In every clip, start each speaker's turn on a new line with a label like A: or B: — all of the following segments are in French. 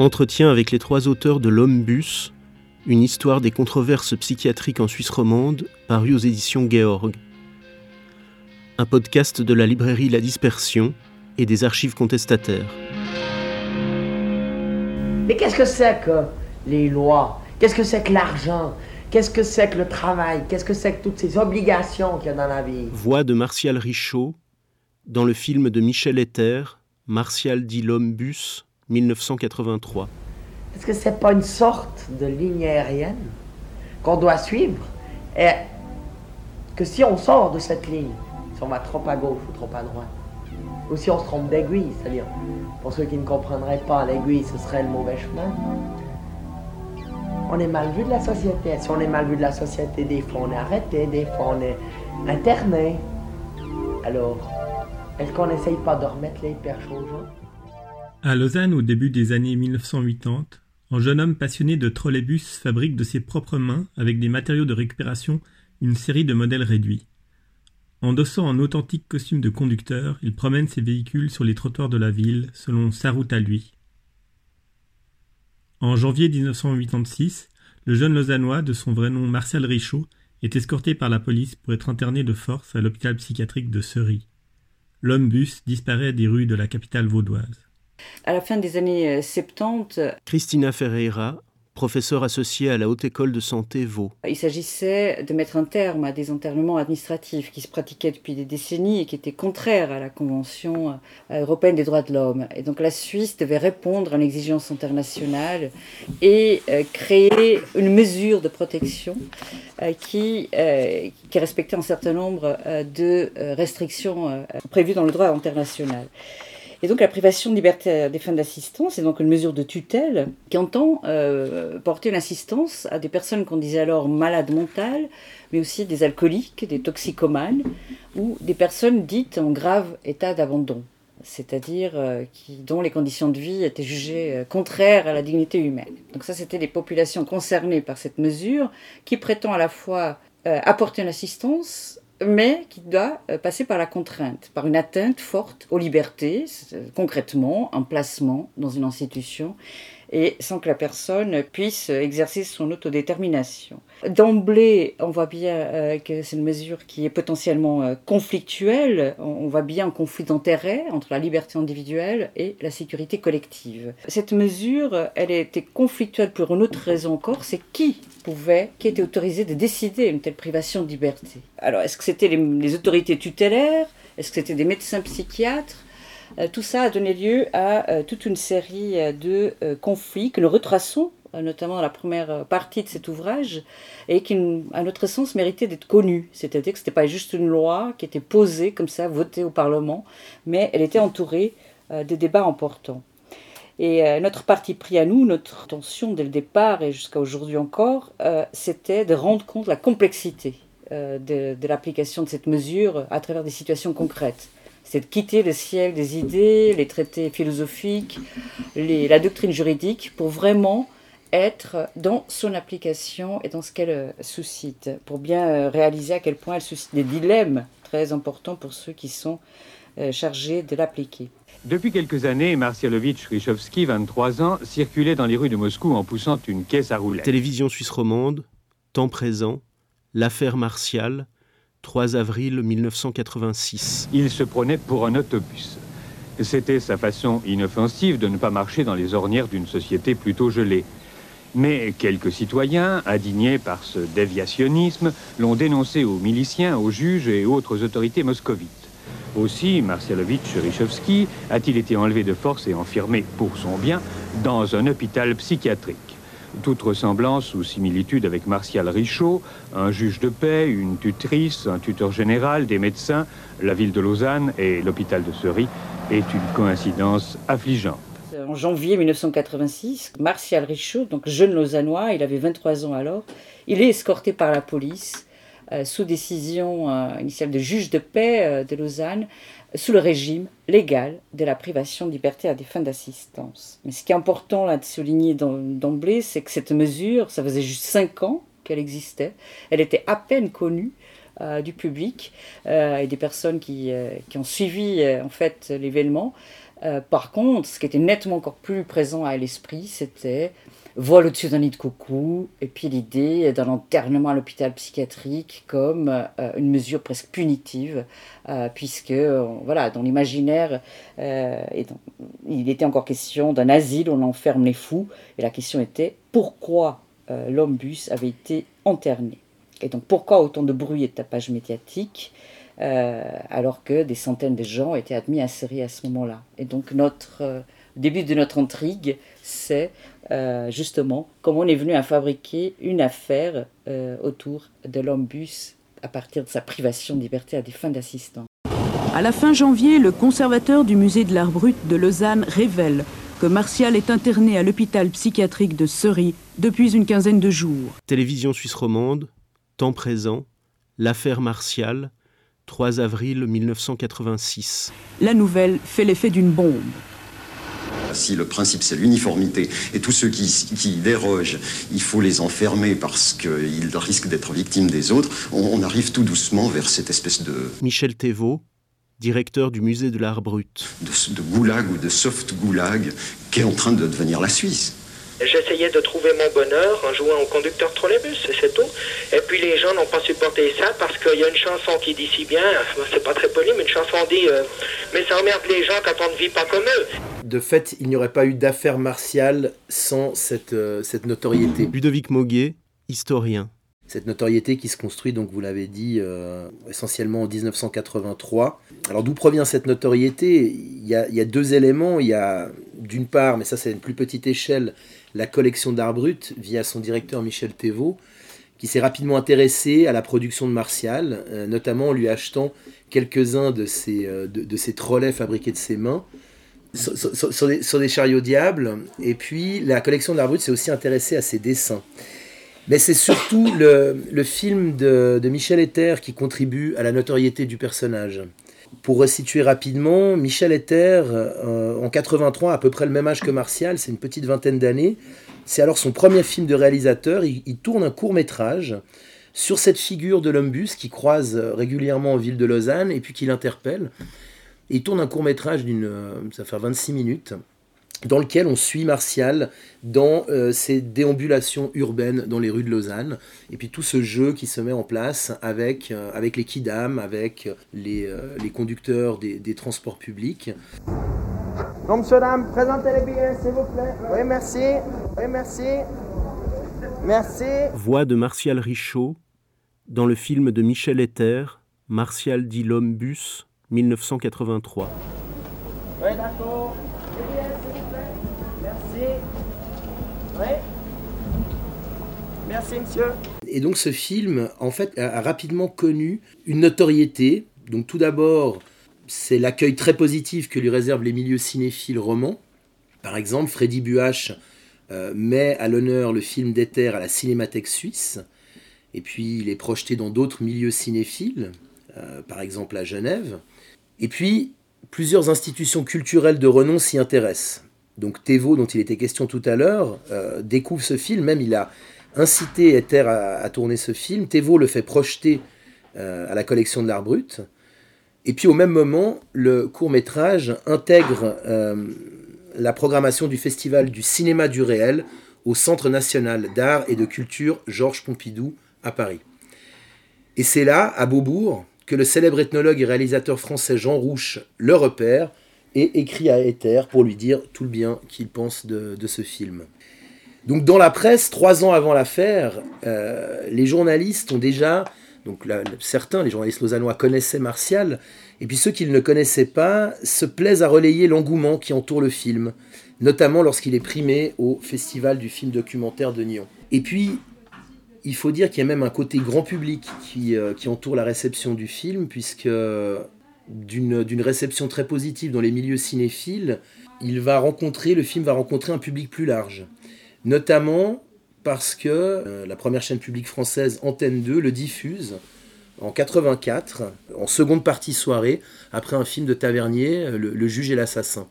A: Entretien avec les trois auteurs de L'Homme Bus, une histoire des controverses psychiatriques en Suisse romande, paru aux éditions Georg. Un podcast de la librairie La Dispersion et des archives contestataires.
B: Mais qu'est-ce que c'est que les lois? Qu'est-ce que c'est que l'argent? Qu'est-ce que c'est que le travail? Qu'est-ce que c'est que toutes ces obligations qu'il y a dans la vie?
A: Voix de Martial Richaud dans le film de Michel Ether, Martial dit l'homme bus, 1983.
B: Est-ce que c'est pas une sorte de ligne aérienne qu'on doit suivre? Et que si on sort de cette ligne, si on va trop à gauche ou trop à droite, ou si on se trompe d'aiguille, c'est-à-dire, pour ceux qui ne comprendraient pas, l'aiguille, ce serait le mauvais chemin, on est mal vu de la société. Si on est mal vu de la société, des fois on est arrêté, des fois on est interné. Alors, est-ce qu'on n'essaye pas de remettre les perches aux gens?
C: À Lausanne, au début des années 1980, un jeune homme passionné de trolleybus fabrique de ses propres mains, avec des matériaux de récupération, une série de modèles réduits. Endossant un authentique costume de conducteur, il promène ses véhicules sur les trottoirs de la ville, selon sa route à lui. En janvier 1986, le jeune Lausannois, de son vrai nom Martial Richaud, est escorté par la police pour être interné de force à l'hôpital psychiatrique de Seury. L'homme bus disparaît des rues de la capitale vaudoise.
D: À la fin des années 70,
A: Christina Ferreira, professeur associé à la Haute École de Santé Vaud.
D: Il s'agissait de mettre un terme à des internements administratifs qui se pratiquaient depuis des décennies et qui étaient contraires à la Convention euh, européenne des droits de l'homme. Et donc la Suisse devait répondre à l'exigence internationale et euh, créer une mesure de protection euh, qui, qui respectait un certain nombre de restrictions prévues dans le droit international. Et donc la privation de liberté des fins d'assistance est donc une mesure de tutelle qui entend euh, porter une assistance à des personnes qu'on disait alors malades mentales, mais aussi des alcooliques, des toxicomanes ou des personnes dites en grave état d'abandon, c'est-à-dire euh, dont les conditions de vie étaient jugées euh, contraires à la dignité humaine. Donc ça, c'était les populations concernées par cette mesure qui prétend à la fois apporter une assistance mais qui doit euh, passer par la contrainte, par une atteinte forte aux libertés, concrètement un placement dans une institution, et sans que la personne puisse exercer son autodétermination. D'emblée, on voit bien euh, que c'est une mesure qui est potentiellement euh, conflictuelle, on voit bien un conflit d'intérêts entre la liberté individuelle et la sécurité collective. Cette mesure, elle était conflictuelle pour une autre raison encore, c'est qui pouvait, qui était autorisé de décider une telle privation de liberté. Alors, est-ce que c'était les, les autorités tutélaires? Est-ce que c'était des médecins psychiatres? Tout ça a donné lieu à euh, toute une série euh, de conflits que nous retraçons notamment dans la première partie de cet ouvrage, et qui, à notre sens, méritait d'être connue. C'est-à-dire que ce n'était pas juste une loi qui était posée comme ça, votée au Parlement, mais elle était entourée de débats importants. Et notre parti pris à nous, notre intention dès le départ et jusqu'à aujourd'hui encore, c'était de rendre compte de la complexité de l'application de cette mesure à travers des situations concrètes c'est de quitter le ciel des idées, les traités philosophiques, la doctrine juridique, pour vraiment être dans son application et dans ce qu'elle euh, suscite, pour bien euh, réaliser à quel point elle suscite des dilemmes très importants pour ceux qui sont euh, chargés de l'appliquer.
E: Depuis quelques années, Marcialovitch Richovski, 23 ans, circulait dans les rues de Moscou en poussant une caisse à roulettes.
A: Télévision suisse romande, temps présent, l'affaire martiale, 3 avril 1986.
E: Il se prenait pour un autobus. C'était sa façon inoffensive de ne pas marcher dans les ornières d'une société plutôt gelée. Mais quelques citoyens, indignés par ce déviationnisme, l'ont dénoncé aux miliciens, aux juges et autres autorités moscovites. Aussi, Marcialovitch Richovski a-t-il été enlevé de force et enfermé pour son bien dans un hôpital psychiatrique toute ressemblance ou similitude avec Martial Richaud, un juge de paix, une tutrice, un tuteur général, des médecins, la ville de Lausanne et l'hôpital de Seury est une coïncidence affligeante.
D: En janvier 1986, Martial Richaud, donc jeune lausannois, il avait 23 ans alors, il est escorté par la police euh, sous décision euh, initiale de juge de paix euh, de Lausanne sous le régime légal de la privation de liberté à des fins d'assistance. Mais ce qui est important là de souligner d'emblée, c'est que cette mesure, ça faisait juste cinq ans qu'elle existait, elle était à peine connue du public et des personnes qui, qui ont suivi en fait l'événement. par contre, ce qui était nettement encore plus présent à l'esprit, c'était vol au-dessus d'un nid de coucou, et puis l'idée d'un internement à l'hôpital psychiatrique comme euh, une mesure presque punitive, euh, puisque euh, voilà, dans l'imaginaire, il était encore question d'un asile où on enferme les fous, et la question était pourquoi l'homme bus avait été interné. Et donc pourquoi autant de bruit et de tapage médiatique alors que des centaines de gens étaient admis à série à ce moment-là. Et donc notre début de notre intrigue, c'est euh, justement comment on est venu à fabriquer une affaire euh, autour de l'homme bus à partir de sa privation de liberté à des fins d'assistance.
F: À la fin janvier, le conservateur du musée de l'art brut de Lausanne révèle que Martial est interné à l'hôpital psychiatrique de Seri depuis une quinzaine de jours.
A: Télévision suisse romande, temps présent, l'affaire Martial, 3 avril 1986.
F: La nouvelle fait l'effet d'une bombe.
G: Si le principe c'est l'uniformité et tous ceux qui, qui, dérogent, il faut les enfermer parce qu'ils risquent d'être victimes des autres, on, arrive tout doucement vers cette espèce de...
A: Michel Thévaux, directeur du musée de l'art brut.
G: De, de goulag ou de soft goulag qui est en train de devenir la Suisse.
H: J'essayais de trouver mon bonheur en jouant au conducteur trolleybus, c'est tout. Et puis les gens n'ont pas supporté ça parce qu'il y a une chanson qui dit si bien, c'est pas très poli, mais une chanson dit euh, Mais ça emmerde les gens quand on ne vit pas comme eux.
I: De fait, il n'y aurait pas eu d'affaires martiales sans cette, euh, cette notoriété.
A: Ludovic Moguet, historien.
I: Cette notoriété qui se construit, donc vous l'avez dit, euh, essentiellement en 1983. Alors d'où provient cette notoriété? Il y, a, il y, a, deux éléments. Il y a d'une part, mais ça c'est une plus petite échelle, la collection d'art brut via son directeur Michel Thévaux, qui s'est rapidement intéressé à la production de Martial, euh, notamment en lui achetant quelques-uns de ses, euh, de, ses trolleys fabriqués de ses mains. Sur, des, chariots diables. Et puis, la collection d'art brut s'est aussi intéressée à ses dessins. Mais c'est surtout le, le film de, de, Michel Ether qui contribue à la notoriété du personnage. Pour resituer rapidement, Michel Ether, euh, en 83, à peu près le même âge que Martial, c'est une petite vingtaine d'années. C'est alors son premier film de réalisateur. Il, tourne un court métrage sur cette figure de l'homme bus qui croise régulièrement en ville de Lausanne et puis qui l'interpelle. Il tourne un court métrage d'une, euh, ça fait 26 minutes dans lequel on suit Martial dans euh, ses déambulations urbaines dans les rues de Lausanne, et puis tout ce jeu qui se met en place avec, euh, avec les kidam, avec les, euh, les conducteurs des, des, transports publics.
J: Non, monsieur, dame, présentez les billets, s'il vous plaît. Oui, merci. Oui, merci. Merci.
A: Voix de Martial Richaud dans le film de Michel Ether, Martial dit l'homme bus, 1983.
J: Oui, d'accord. Merci, monsieur.
I: Et donc ce film, en fait, a rapidement connu une notoriété. Donc tout d'abord, c'est l'accueil très positif que lui réservent les milieux cinéphiles romans. Par exemple, Freddy Buach euh, met à l'honneur le film d'Ether à la Cinémathèque suisse. Et puis il est projeté dans d'autres milieux cinéphiles, euh, par exemple à Genève. Et puis, plusieurs institutions culturelles de renom s'y intéressent. Donc Thévaux, dont il était question tout à l'heure, euh, découvre ce film, même il a incité Ether à, tourner ce film. Thévaux le fait projeter euh, à la collection de l'art brut. Et puis au même moment, le court métrage intègre euh, la programmation du Festival du cinéma du réel au Centre national d'art et de culture Georges Pompidou à Paris. Et c'est là, à Beaubourg, que le célèbre ethnologue et réalisateur français Jean Rouche le repère et écrit à Ether pour lui dire tout le bien qu'il pense de, ce film. Donc dans la presse, trois ans avant l'affaire, euh, les journalistes ont déjà, donc certains, les journalistes lausannois connaissaient Martial, et puis ceux qui ne connaissaient pas se plaisent à relayer l'engouement qui entoure le film, notamment lorsqu'il est primé au Festival du film documentaire de Nyon. Et puis, il faut dire qu'il y a même un côté grand public qui, euh, qui entoure la réception du film, puisque d'une réception très positive dans les milieux cinéphiles, il va rencontrer, le film va rencontrer un public plus large. Notamment parce que euh, la première chaîne publique française, Antenne 2, le diffuse en 84, en seconde partie soirée, après un film de Tavernier, euh, Le, juge et l'assassin.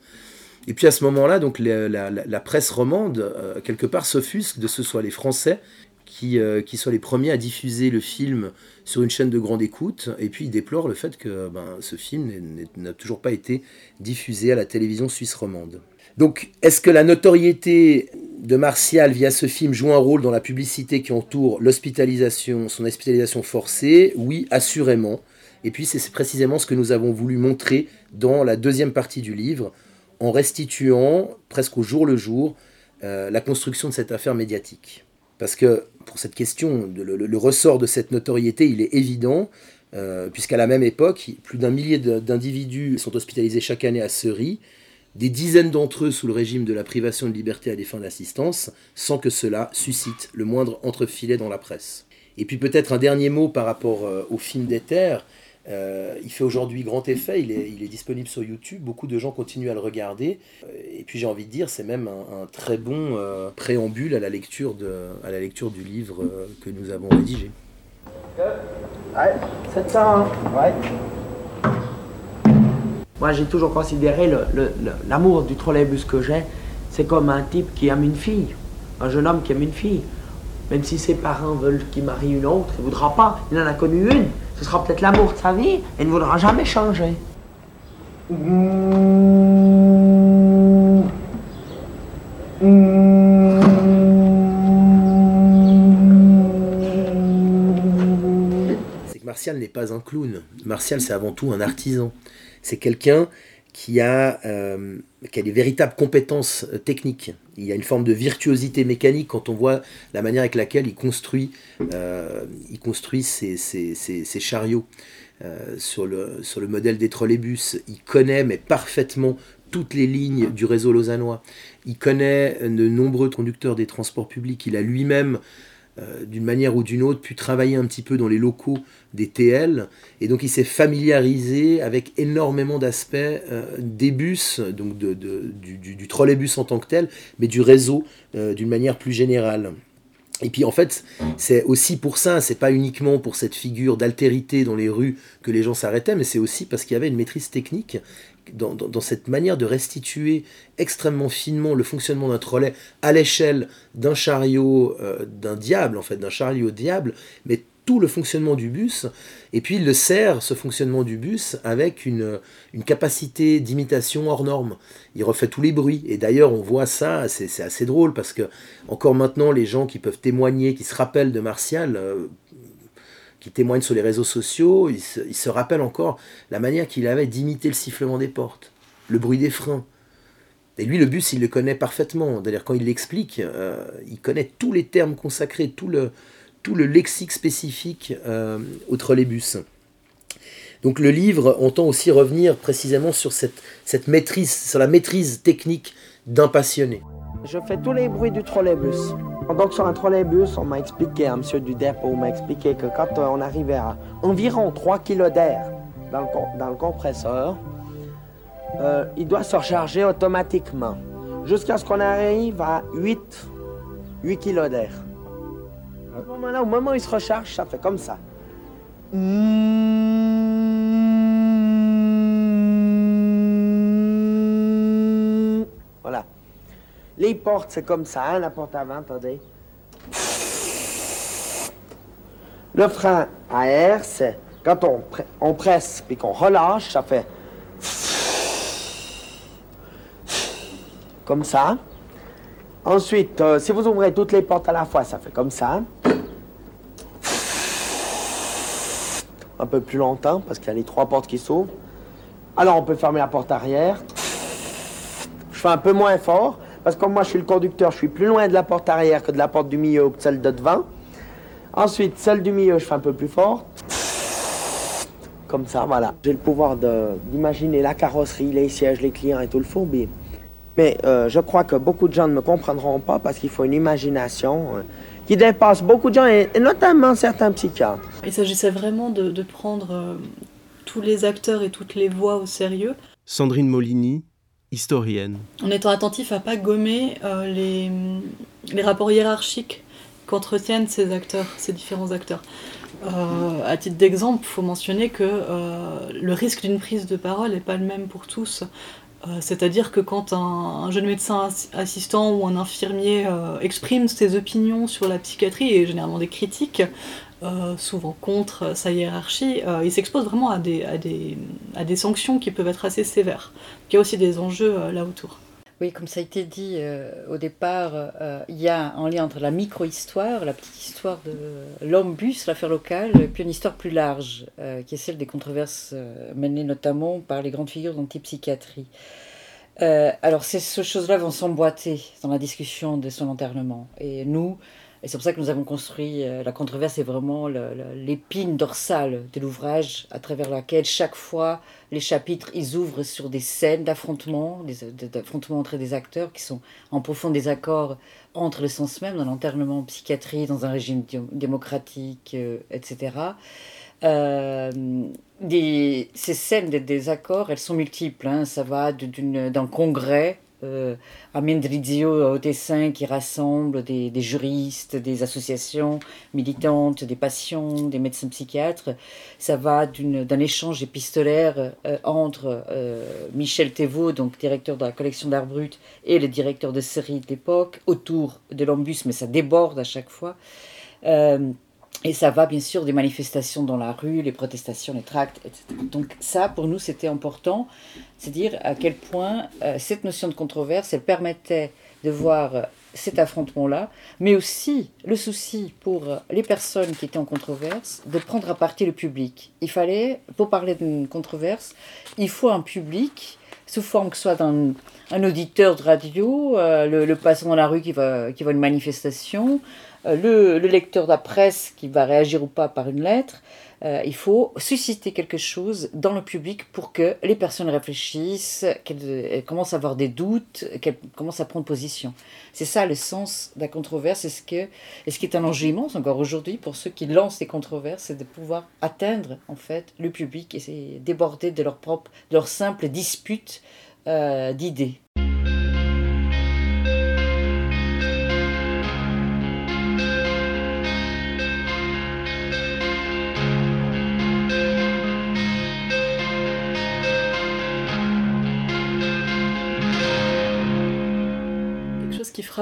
I: Et puis à ce moment-là, donc la, presse romande, euh, quelque part, s'offusque de ce soit les Français qui, soient les premiers à diffuser le film sur une chaîne de grande écoute, et puis il déplore le fait que ben, ce film n'a toujours pas été diffusé à la télévision suisse romande. Donc, est-ce que la notoriété de Martial via ce film joue un rôle dans la publicité qui entoure l'hospitalisation, son hospitalisation forcée? Oui, assurément. Et puis, c'est précisément ce que nous avons voulu montrer dans la deuxième partie du livre, en restituant presque au jour le jour euh, la construction de cette affaire médiatique. Parce que pour cette question, le, ressort de cette notoriété, il est évident, euh, puisqu'à la même époque, plus d'un millier d'individus sont hospitalisés chaque année à Seri, des dizaines d'entre eux sous le régime de la privation de liberté à des fins d'assistance, sans que cela suscite le moindre entrefilet dans la presse. Et puis peut-être un dernier mot par rapport euh, au film d'Ether. Euh, il fait aujourd'hui grand effet, il est, disponible sur YouTube, beaucoup de gens continuent à le regarder. Euh, et puis j'ai envie de dire, c'est même un, très bon préambule à la, lecture de, à la lecture du livre que nous avons rédigé.
B: Ouais, 700, ouais. Moi, j'ai toujours considéré l'amour du trolleybus que j'ai, c'est comme un type qui aime une fille, un jeune homme qui aime une fille. Même si ses parents veulent qu'il marie une autre, il ne voudra pas. Il en a connu une. Ce sera peut-être l'amour de sa vie et ne voudra jamais changer.
I: C'est que Martial n'est pas un clown. Martial, c'est avant tout un artisan. C'est quelqu'un qui a, euh, qui a des véritables compétences euh, techniques. Il y a une forme de virtuosité mécanique quand on voit la manière avec laquelle il construit, euh, ses, chariots sur, le, sur le modèle des trolleybus. Il connaît mais parfaitement toutes les lignes du réseau lausannois. Il connaît de nombreux conducteurs des transports publics. Il a lui-même euh, d'une manière ou d'une autre, pu travailler un petit peu dans les locaux des TL. Et donc il s'est familiarisé avec énormément d'aspects euh, des bus, donc du, trolleybus en tant que tel, mais du réseau euh, d'une manière plus générale. Et puis en fait, c'est aussi pour ça, c'est pas uniquement pour cette figure d'altérité dans les rues que les gens s'arrêtaient, mais c'est aussi parce qu'il y avait une maîtrise technique dans, cette manière de restituer extrêmement finement le fonctionnement d'un trolley à l'échelle d'un chariot, euh, d'un diable en fait, d'un chariot diable, mais tout le fonctionnement du bus, et puis il le sert, ce fonctionnement du bus, avec une, une capacité d'imitation hors norme. Il refait tous les bruits, et d'ailleurs on voit ça, c'est assez drôle, parce que encore maintenant, les gens qui peuvent témoigner, qui se rappellent de Martial, euh, qui témoignent sur les réseaux sociaux, il se, rappelle encore la manière qu'il avait d'imiter le sifflement des portes, le bruit des freins. Et lui, le bus, il le connaît parfaitement. D'ailleurs, quand il l'explique, euh, il connaît tous les termes consacrés, tout le, le lexique spécifique euh, au trolleybus. Donc le livre entend aussi revenir précisément sur cette, maîtrise, sur la maîtrise technique d'un passionné.
B: Je fais tous les bruits du trolleybus. Donc sur un trolleybus, on m'a expliqué, un monsieur du dépôt m'a expliqué que quand euh, on arrivait à environ 3 kg d'air dans le, compresseur, euh, il doit se recharger automatiquement jusqu'à ce qu'on arrive à 8, 8 kg d'air. Au moment où il se recharge, ça fait comme ça. Voilà. Les portes, c'est comme ça, hein, la porte avant, attendez. Le frein à air, c'est quand on, on presse puis qu'on relâche, ça fait comme ça. Ensuite, euh, si vous ouvrez toutes les portes à la fois, ça fait comme ça. Un peu plus longtemps parce qu'il y a les trois portes qui s'ouvrent. Alors on peut fermer la porte arrière. Je fais un peu moins fort. Parce que moi je suis le conducteur, je suis plus loin de la porte arrière que de la porte du milieu ou que celle de devant. Ensuite, celle du milieu, je fais un peu plus fort. Comme ça, voilà. J'ai le pouvoir d'imaginer la carrosserie, les sièges, les clients et tout le fourbi. Mais euh, je crois que beaucoup de gens ne me comprendront pas parce qu'il faut une imagination euh, qui dépasse beaucoup de gens, et, notamment certains psychiatres.
K: Il s'agissait vraiment de, prendre euh, tous les acteurs et toutes les voix au sérieux.
A: Sandrine Molini, historienne.
K: En étant attentif à pas gommer euh, les, les, rapports hiérarchiques qu'entretiennent ces acteurs, ces différents acteurs. Euh, à titre d'exemple, il faut mentionner que euh, le risque d'une prise de parole n'est pas le même pour tous. C'est-à-dire que quand un, jeune médecin assistant ou un infirmier exprime ses opinions sur la psychiatrie et généralement des critiques, souvent contre sa hiérarchie, il s'expose vraiment à des, à, des, à des sanctions qui peuvent être assez sévères. Il y a aussi des enjeux là autour.
D: Oui, comme ça a été dit euh, au départ, euh, il y a un lien entre la micro-histoire, la petite histoire de l'homme l'affaire locale, et puis une histoire plus large, euh, qui est celle des controverses menées notamment par les grandes figures d'antipsychiatrie. alors ces, ces choses-là vont s'emboîter dans la discussion de son enterrement. Et nous, et c'est pour ça que nous avons construit euh, la controverse, est vraiment l'épine dorsale de l'ouvrage, à travers laquelle chaque fois les chapitres ils ouvrent sur des scènes d'affrontement, d'affrontement entre des acteurs qui sont en profond désaccord entre le sens même, dans l'enternement en psychiatrie, dans un régime démocratique, euh, etc. Euh, ces scènes de désaccord, elles sont multiples. Hein. ça va d'un congrès euh, à Mendrizio au Tessin qui rassemble des, juristes, des associations militantes, des patients, des médecins psychiatres. Ça va d'un échange épistolaire euh, entre euh, Michel Thévaux, donc directeur de la collection d'art brut, et le directeur de série de l'époque, autour de l'ombus, mais ça déborde à chaque fois. Et ça va bien sûr des manifestations dans la rue, les protestations, les tracts, etc. Donc ça, pour nous, c'était important, c'est dire à quel point euh, cette notion de controverse, elle permettait de voir euh, cet affrontement-là, mais aussi le souci pour euh, les personnes qui étaient en controverse de prendre à partie le public. Il fallait, pour parler d'une controverse, il faut un public sous forme que soit d'un un auditeur de radio, le, passant dans la rue qui va, qui va une manifestation, euh, le, lecteur de la presse qui va réagir ou pas par une lettre. Euh, il faut susciter quelque chose dans le public pour que les personnes réfléchissent, qu'elles commencent à avoir des doutes, qu'elles commencent à prendre position. C'est ça le sens de la controverse et ce, que, et ce qui est un enjeu immense encore aujourd'hui pour ceux qui lancent des controverses, c'est de pouvoir atteindre en fait le public et déborder de leur propre, leur simple dispute euh, d'idées?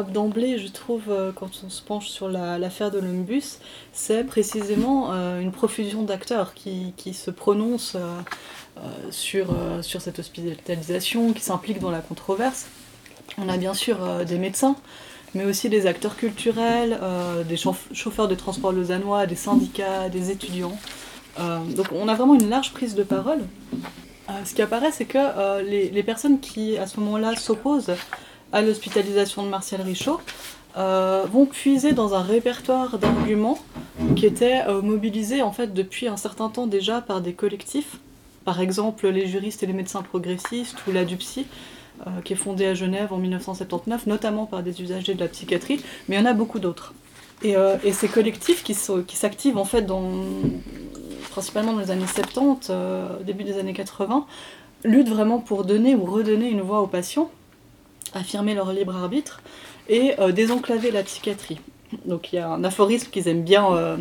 K: D'emblée, je trouve, euh, quand on se penche sur l'affaire de l'Ombus, c'est précisément euh, une profusion d'acteurs qui, qui, se prononcent euh, sur, sur cette hospitalisation, qui s'impliquent dans la controverse. On a bien sûr des médecins, mais aussi des acteurs culturels, des chauffeurs de transport lausannois, des syndicats, des étudiants. donc on a vraiment une large prise de parole. ce qui apparaît, c'est que les, les, personnes qui, à ce moment-là, s'opposent à l'hospitalisation de Martial Richaud, euh, vont puiser dans un répertoire d'arguments qui était euh, en fait depuis un certain temps déjà par des collectifs, par exemple les juristes et les médecins progressistes ou la DUPSI, euh, qui est fondée à Genève en 1979, notamment par des usagers de la psychiatrie, mais il y en a beaucoup d'autres. Et, ces collectifs qui, qui s'activent en fait dans, principalement dans les années 70, début des années 80, luttent vraiment pour donner ou redonner une voix aux patients affirmer leur libre arbitre et euh, désenclaver la psychiatrie. Donc il y a un aphorisme qu'ils aiment bien euh,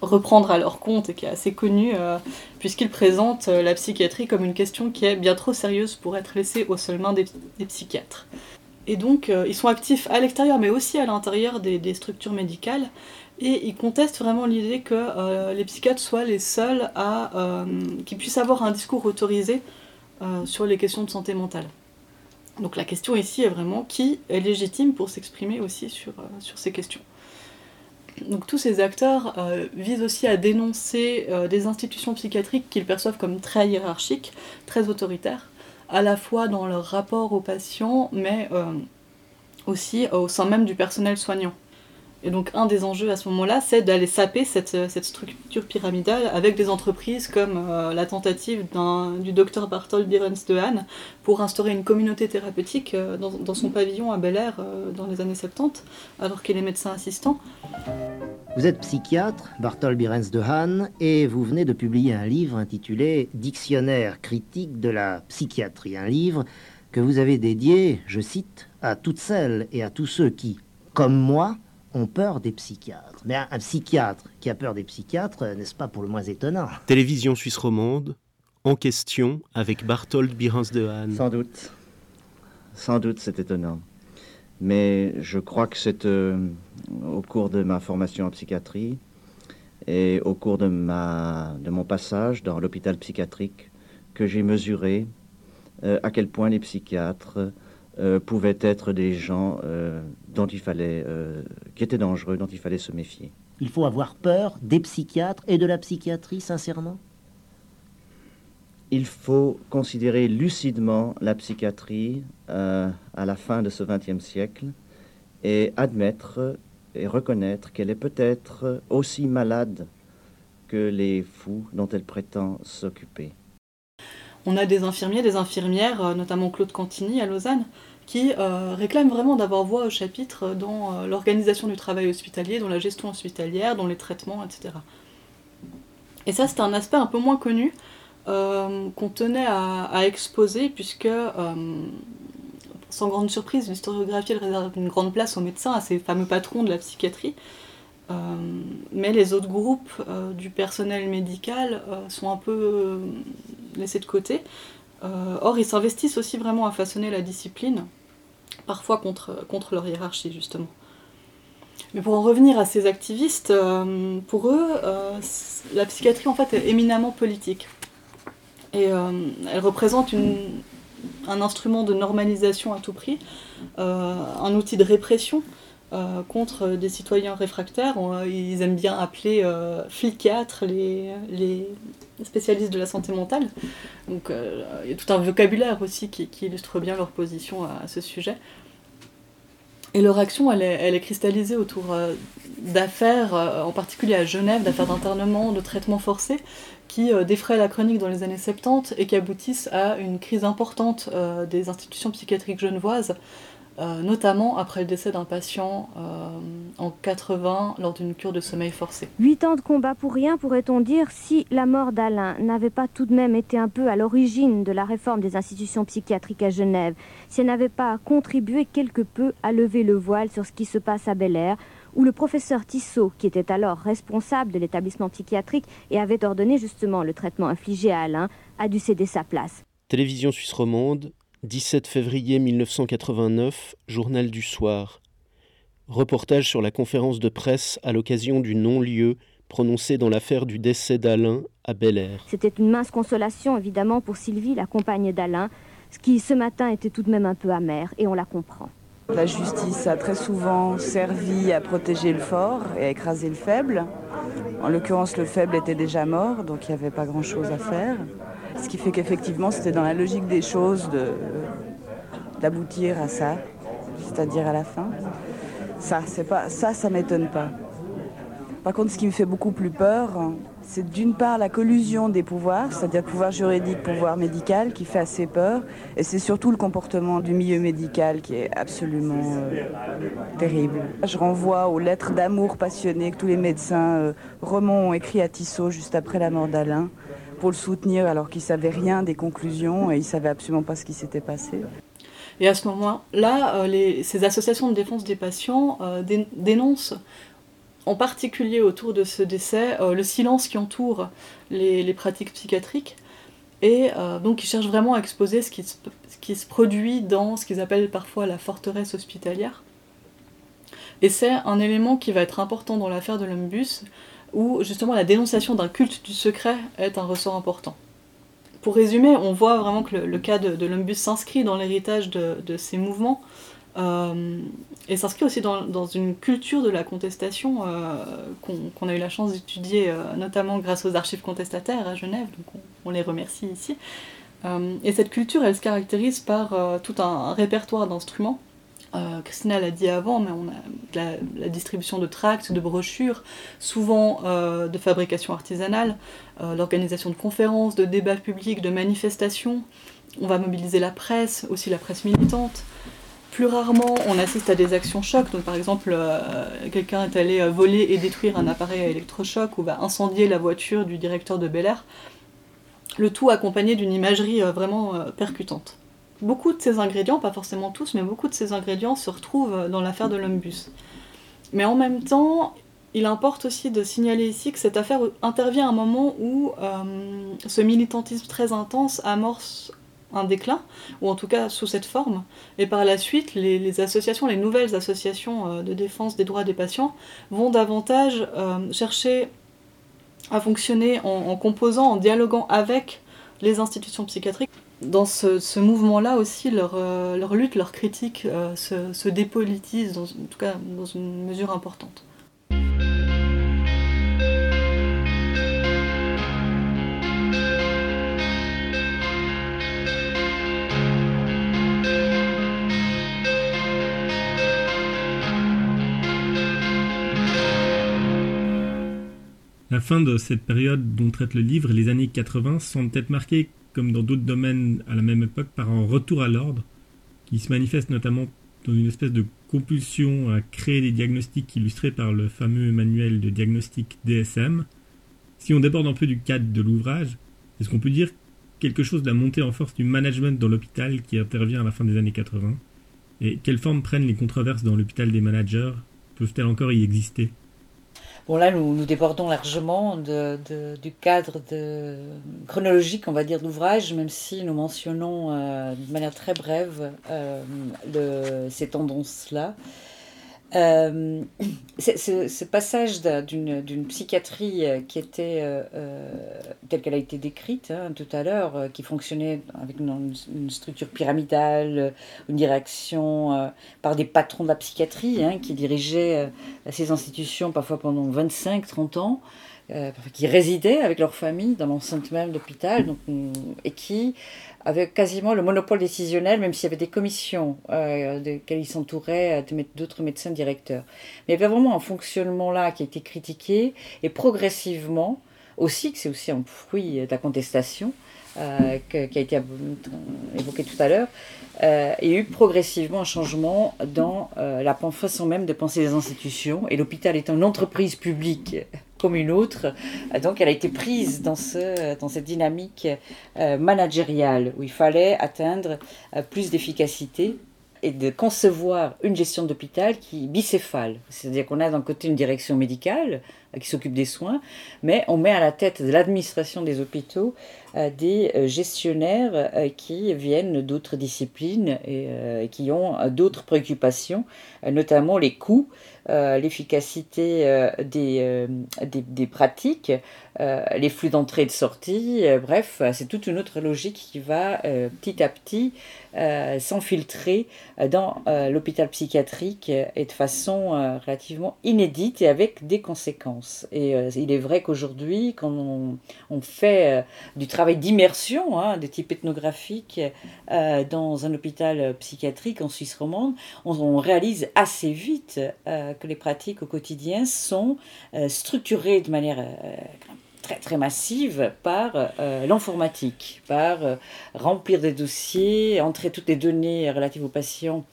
K: reprendre à leur compte et qui est assez connu, euh, puisqu'ils présentent la psychiatrie comme une question qui est bien trop sérieuse pour être laissée aux seules mains des, psychiatres. Et donc ils sont actifs à l'extérieur mais aussi à l'intérieur des, structures médicales et ils contestent vraiment l'idée que les psychiatres soient les seuls à, qui puissent avoir un discours autorisé sur les questions de santé mentale. Donc la question ici est vraiment qui est légitime pour s'exprimer aussi sur, euh, ces questions. Donc tous ces acteurs euh, visent aussi à dénoncer euh, des institutions psychiatriques qu'ils perçoivent comme très hiérarchiques, très autoritaires, à la fois dans leur rapport aux patients, mais aussi au sein même du personnel soignant. Et donc un des enjeux à ce moment-là, c'est d'aller saper cette, cette, structure pyramidale avec des entreprises comme euh, la tentative du docteur Barthold Birens de Hahn pour instaurer une communauté thérapeutique euh, dans, son pavillon à Bel Air euh, dans les années 70, alors qu'il est médecin assistant.
L: Vous êtes psychiatre, Barthold Birens de Hahn, et vous venez de publier un livre intitulé Dictionnaire critique de la psychiatrie, un livre que vous avez dédié, je cite, à toutes celles et à tous ceux qui, comme moi, ont peur des psychiatres. Mais un, psychiatre qui a peur des psychiatres, n'est-ce pas pour le moins étonnant?
A: Télévision suisse romande, en question avec Barthold Birens de Hahn.
L: Sans doute.
M: sans doute c'est étonnant. Mais je crois que c'est euh, au cours de ma formation en psychiatrie et au cours de, ma, de mon passage dans l'hôpital psychiatrique que j'ai mesuré euh, à quel point les psychiatres euh, pouvaient être des gens dont il fallait, qui étaient dangereux, dont il fallait se méfier.
L: Il faut avoir peur des psychiatres et de la psychiatrie, sincèrement?
M: Il faut considérer lucidement la psychiatrie euh, à la fin de ce XXe siècle et admettre et reconnaître qu'elle est peut-être aussi malade que les fous dont elle prétend s'occuper.
K: On a des infirmiers, des infirmières, euh, notamment Claude Cantini à Lausanne, qui euh, réclament vraiment d'avoir voix au chapitre dans l'organisation du travail hospitalier, dans la gestion hospitalière, dans les traitements, etc. Et ça, c'est un aspect un peu moins connu, euh, qu'on tenait à, exposer, puisque, euh, sans grande surprise, l'historiographie réserve une grande place aux médecins, à ces fameux patrons de la psychiatrie. Euh, mais les autres groupes du personnel médical sont un peu laissés de côté. Or, ils s'investissent aussi vraiment à façonner la discipline, parfois contre, contre leur hiérarchie, justement. Mais pour en revenir à ces activistes, pour eux, la psychiatrie en fait est éminemment politique. Et euh, elle représente un instrument de normalisation à tout prix, euh, un outil de répression euh, contre des citoyens réfractaires. ils aiment bien appeler fliquiatres les, spécialistes de la santé mentale. Donc il y a tout un vocabulaire aussi qui, illustre bien leur position à, ce sujet. Et leur action, elle est, elle est cristallisée autour d'affaires, en particulier à Genève, d'affaires d'internement, de traitement forcé, qui euh, défraient la chronique dans les années 70 et qui aboutissent à une crise importante euh, des institutions psychiatriques genevoises, euh, notamment après le décès d'un patient en 80 lors d'une cure de sommeil forcé.
N: Huit ans de combat pour rien, pourrait-on dire, si la mort d'Alain n'avait pas tout de même été un peu à l'origine de la réforme des institutions psychiatriques à Genève, si elle n'avait pas contribué quelque peu à lever le voile sur ce qui se passe à Bel Air, où le professeur Tissot, qui était alors responsable de l'établissement psychiatrique et avait ordonné justement le traitement infligé à Alain, a dû céder sa place.
A: Télévision suisse romande, 17 février 1989, journal du soir. Reportage sur la conférence de presse à l'occasion du non-lieu prononcé dans l'affaire du décès d'Alain à Bel Air.
N: C'était une mince consolation évidemment pour Sylvie, la compagne d'Alain, ce qui ce matin était tout de même un peu amer, et on la comprend.
O: La justice a très souvent servi à protéger le fort et à écraser le faible. En l'occurrence, le faible était déjà mort, donc il n'y avait pas grand-chose à faire. Ce qui fait qu'effectivement, c'était dans la logique des choses d'aboutir à ça, c'est-à-dire à la fin. Ça, pas, ça, ça m'étonne pas. Par contre, ce qui me fait beaucoup plus peur, c'est d'une part la collusion des pouvoirs, c'est-à-dire pouvoir juridique, pouvoir médical, qui fait assez peur, et c'est surtout le comportement du milieu médical qui est absolument euh, terrible. Je renvoie aux lettres d'amour passionnées que tous les médecins euh, ont écrit à Tissot juste après la mort d'Alain pour le soutenir alors qu'il savait rien des conclusions et il savait absolument pas ce qui s'était passé.
K: Et à ce moment-là, euh, ces associations de défense des patients euh, dénoncent en particulier autour de ce décès, euh, le silence qui entoure les, pratiques psychiatriques. Et donc ils cherchent vraiment à exposer ce qui, se, produit dans ce qu'ils appellent parfois la forteresse hospitalière. Et c'est un élément qui va être important dans l'affaire de l'Umbus, où justement la dénonciation d'un culte du secret est un ressort important. Pour résumer, on voit vraiment que le, cas de, de l'Umbus s'inscrit dans l'héritage de, de, ces mouvements, euh, et s'inscrit aussi dans, une culture de la contestation euh, qu'on a eu la chance d'étudier, euh, notamment grâce aux archives contestataires à Genève, donc on, les remercie ici. et cette culture, elle se caractérise par tout un, répertoire d'instruments. Christina l'a dit avant, mais on a la, distribution de tracts, de brochures, souvent de fabrication artisanale, l'organisation de conférences, de débats publics, de manifestations. On va mobiliser la presse, aussi la presse militante. Plus rarement, on assiste à des actions chocs. Donc, par exemple, euh, quelqu'un est allé euh, voler et détruire un appareil électrochoc ou va incendier la voiture du directeur de Bel Air. Le tout accompagné d'une imagerie euh, vraiment percutante. Beaucoup de ces ingrédients, pas forcément tous, mais beaucoup de ces ingrédients se retrouvent dans l'affaire de l'Umbus. Mais en même temps, il importe aussi de signaler ici que cette affaire intervient à un moment où ce militantisme très intense amorce un déclin, ou en tout cas sous cette forme. Et par la suite, les, associations, les nouvelles associations de défense des droits des patients vont davantage chercher à fonctionner en, composant, en dialoguant avec les institutions psychiatriques. Dans ce, mouvement-là aussi, leur, leur, lutte, leur critique se, se dépolitise, dans, en tout cas dans une mesure importante.
C: La fin de cette période dont traite le livre, les années 80, semble être marquées, comme dans d'autres domaines à la même époque, par un retour à l'ordre, qui se manifeste notamment dans une espèce de compulsion à créer des diagnostics illustrés par le fameux manuel de diagnostic DSM. Si on déborde un peu du cadre de l'ouvrage, est-ce qu'on peut dire quelque chose de la montée en force du management dans l'hôpital qui intervient à la fin des années 80 Et quelle forme prennent les controverses dans l'hôpital des managers? Peuvent-elles encore y exister?
D: Bon, là, nous, nous débordons largement du cadre chronologique, on va dire, d'ouvrage, même si nous mentionnons euh, de manière très brève euh, ces tendances-là. Euh, ce passage d'une psychiatrie euh, qui était euh, telle qu'elle a été décrite hein, tout à l'heure, qui fonctionnait avec une, structure pyramidale, une direction par des patrons de la psychiatrie hein, qui dirigeaient ces institutions parfois pendant 25-30 ans, qui résidaient avec leur famille dans l'enceinte même de l'hôpital, et qui avec quasiment le monopole décisionnel, même s'il y avait des commissions euh, desquelles il s'entourait euh, d'autres médecins directeurs. Mais il y avait vraiment un fonctionnement là qui a été critiqué, et progressivement, aussi, que c'est aussi un fruit de la contestation, euh, qui a été évoqué tout à l'heure, euh, il y a eu progressivement un changement dans euh, la façon même de penser des institutions. Et l'hôpital est une entreprise publique comme une autre. Donc elle a été prise dans, ce, dans cette dynamique managériale où il fallait atteindre plus d'efficacité et de concevoir une gestion d'hôpital qui est bicéphale. C'est-à-dire qu'on a d'un côté une direction médicale euh, qui s'occupe des soins, mais on met à la tête de l'administration des hôpitaux euh, des euh, gestionnaires qui viennent d'autres disciplines et qui ont d'autres préoccupations, notamment les coûts, l'efficacité des, des, pratiques, les flux d'entrée et de sortie, bref, c'est toute une autre logique qui va petit à petit s'infiltrer dans l'hôpital psychiatrique et de façon relativement inédite et avec des conséquences. Et il est vrai qu'aujourd'hui, quand on fait du travail travail d'immersion hein, de type ethnographique euh, dans un hôpital psychiatrique en Suisse romande, on, réalise assez vite euh, que les pratiques au quotidien sont euh, structurées de manière très très massive par l'informatique, par remplir des dossiers, entrer toutes les données relatives aux patients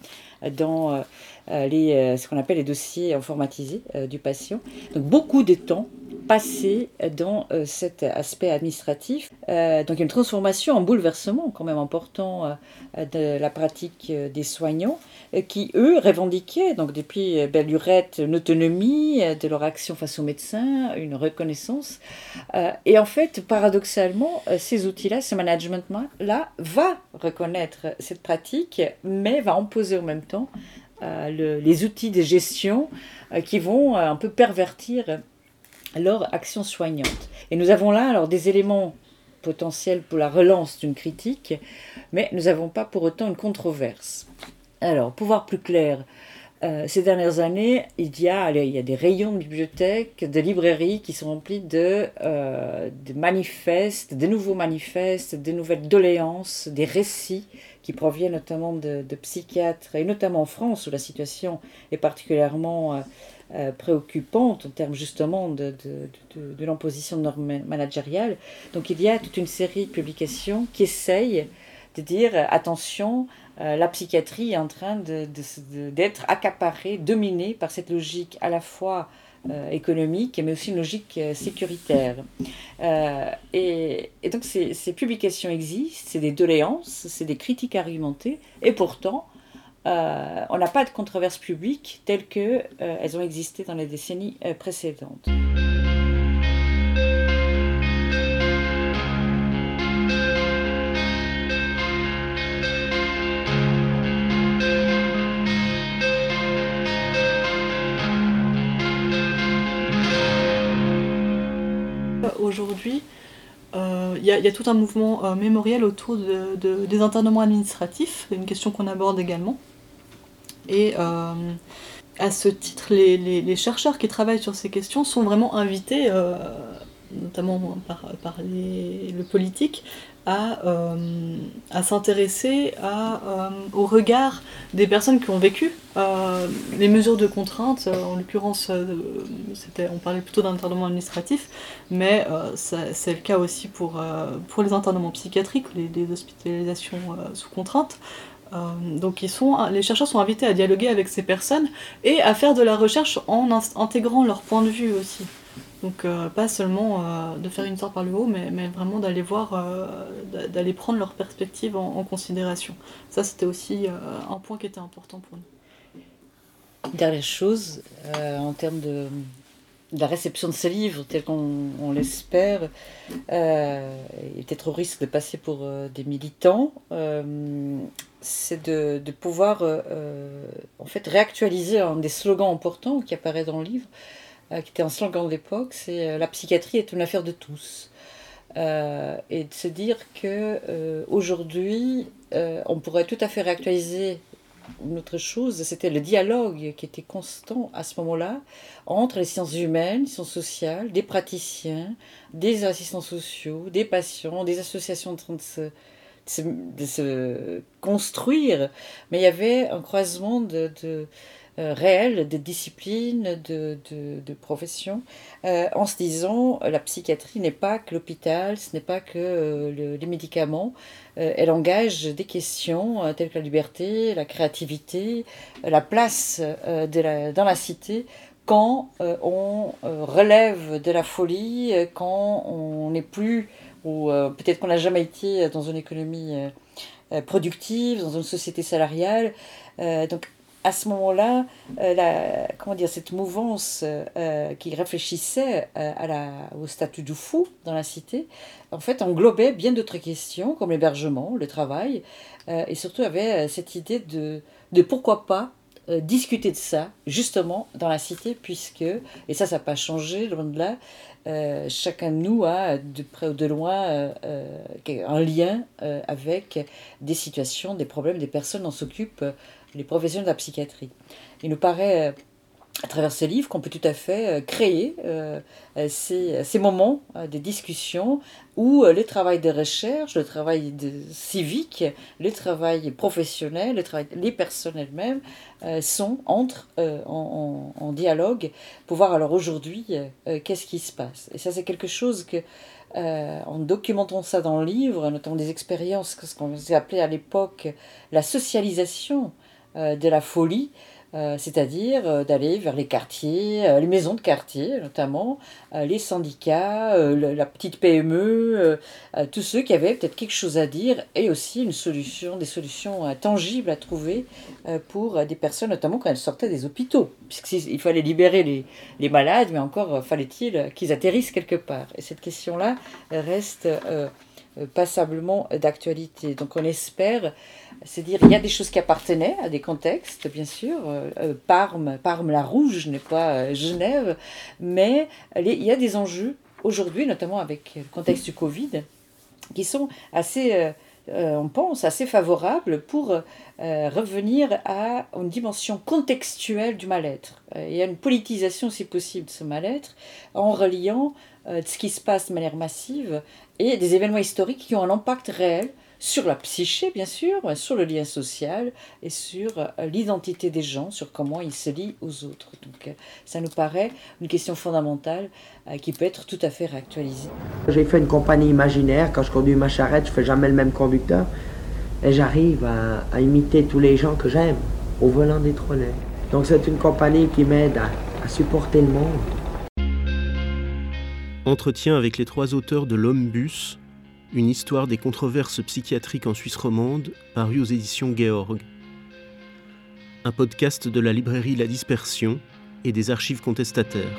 D: dans les, ce qu'on appelle les dossiers informatisés du patient. Donc beaucoup de temps passé dans euh, cet aspect administratif. Euh, donc une transformation, un bouleversement quand même important euh, de la pratique des soignants qui, eux, revendiquaient, donc depuis belle lurette, une autonomie de leur action face aux médecins, une reconnaissance. et en fait, paradoxalement, ces outils-là, ce management-là, va reconnaître cette pratique, mais va imposer en même temps les outils de gestion qui vont un peu pervertir leur action soignante. Et nous avons là alors des éléments potentiels pour la relance d'une critique, mais nous n'avons pas pour autant une controverse. Alors, pour voir plus clair, euh, ces dernières années, il y, a, il y a des rayons de bibliothèques, de librairies qui sont remplis de, euh, de manifestes, nouveaux manifestes, de nouvelles doléances, des récits qui proviennent notamment de, psychiatres, et notamment en France où la situation est particulièrement... Euh, euh, préoccupante en termes justement de, de, l'imposition de normes managériales. Donc il y a toute une série de publications qui essayent de dire attention, euh, la psychiatrie est en train d'être accaparée, dominée par cette logique à la fois économique, mais aussi une logique sécuritaire. Et, et, donc ces, publications existent, c'est des doléances, c'est des critiques argumentées, et pourtant, euh, on n'a pas de controverses publiques telles qu'elles euh, ont existé dans les décennies euh, précédentes.
K: Qu'aujourd'hui, il y, a tout un mouvement mémoriel autour de, des internements administratifs, une question qu'on aborde également. Et à ce titre, les, chercheurs qui travaillent sur ces questions sont vraiment invités, notamment par le politique, euh, à, s'intéresser euh, au regard des personnes qui ont vécu euh, les mesures de contrainte. En l'occurrence, on parlait plutôt d'internement administratif, mais c'est le cas aussi pour, pour les internements psychiatriques, les, les hospitalisations sous contrainte. donc ils sont, les chercheurs sont invités à dialoguer avec ces personnes et à faire de la recherche en intégrant leur point de vue aussi. Donc euh, pas seulement euh, de faire une sorte par le haut, mais, vraiment d'aller voir, euh, d'aller prendre leur perspective en, considération. Ça, c'était aussi un point qui était important pour nous.
D: Dernière chose, en termes de, la réception de ces livres, tel qu'on l'espère, et peut-être au risque de passer pour des militants, c'est de, pouvoir en fait réactualiser un des slogans importants qui apparaît dans le livre, qui était un slogan de l'époque, c'est euh, la psychiatrie est une affaire de tous. Euh, et de se dire que aujourd'hui, on pourrait tout à fait réactualiser une autre chose, c'était le dialogue qui était constant à ce moment-là entre les sciences humaines, les sciences sociales, des praticiens, des assistants sociaux, des patients, des associations en train de se, construire. Mais il y avait un croisement de euh, réel de discipline, de, de, profession, euh, en se disant la psychiatrie n'est pas que l'hôpital, ce n'est pas que euh, les médicaments, elle engage des questions telles que la liberté, la créativité, la place de la, dans la cité quand on relève de la folie, quand on n'est plus, ou peut-être qu'on n'a jamais été dans une économie productive, dans une société salariale. donc à ce moment-là, euh, comment dire, cette mouvance euh, qui réfléchissait euh, au statut du fou dans la cité, en fait, englobait bien d'autres questions comme l'hébergement, le travail, et surtout avait cette idée de pourquoi pas discuter de ça, justement, dans la cité, puisque, et ça, ça n'a pas changé, loin de là, chacun de nous a, de près ou de loin, un lien avec des situations, des problèmes, des personnes, on s'occupe les professionnels de la psychiatrie. Il nous paraît, euh, à travers ce livre, qu'on peut tout à fait euh, créer euh, ces, ces, moments de discussion où le travail de recherche, le travail de civique, le travail professionnel, le travail, les personnes elles-mêmes sont entre en, en, dialogue pour voir alors aujourd'hui qu'est-ce qui se passe. Et ça c'est quelque chose que en documentant ça dans le livre, notamment des expériences, ce qu'on appelé à l'époque la socialisation euh, de la folie, euh, c'est-à-dire euh, d'aller vers les quartiers, les maisons de quartier notamment, les syndicats, la petite PME, tous ceux qui avaient peut-être quelque chose à dire et aussi une solution, des solutions tangibles à trouver pour des personnes, notamment quand elles sortaient des hôpitaux, puisqu'il fallait libérer les, les malades, mais encore fallait-il qu'ils atterrissent quelque part. Et cette question-là reste passablement d'actualité. Donc on espère c'est dire il y a des choses qui appartenaient à des contextes, bien sûr. Euh, euh, Parme, Parme la Rouge n'est pas euh, Genève, mais il y a des enjeux aujourd'hui, notamment avec le contexte du Covid, qui sont assez, on pense, assez favorables pour revenir à une dimension contextuelle du mal-être. Il y a une politisation, si possible, de ce mal-être en reliant ce qui se passe de manière massive et des événements historiques qui ont un impact réel sur la psyché, bien sûr, sur le lien social et sur euh, l'identité des gens, sur comment ils se lient aux autres. Donc euh, ça nous paraît une question fondamentale euh, qui peut être tout à fait réactualisée.
B: J'ai fait une compagnie imaginaire. Quand je conduis ma charrette, je fais jamais le même conducteur. Et j'arrive à, imiter tous les gens que j'aime au volant des trolleys. Donc c'est une compagnie qui m'aide à, à supporter le monde.
A: Entretien avec les trois auteurs de L'Homme Bus, une histoire des controverses psychiatriques en Suisse romande, paru aux éditions Georg. Un podcast de la librairie La Dispersion et des archives contestataires.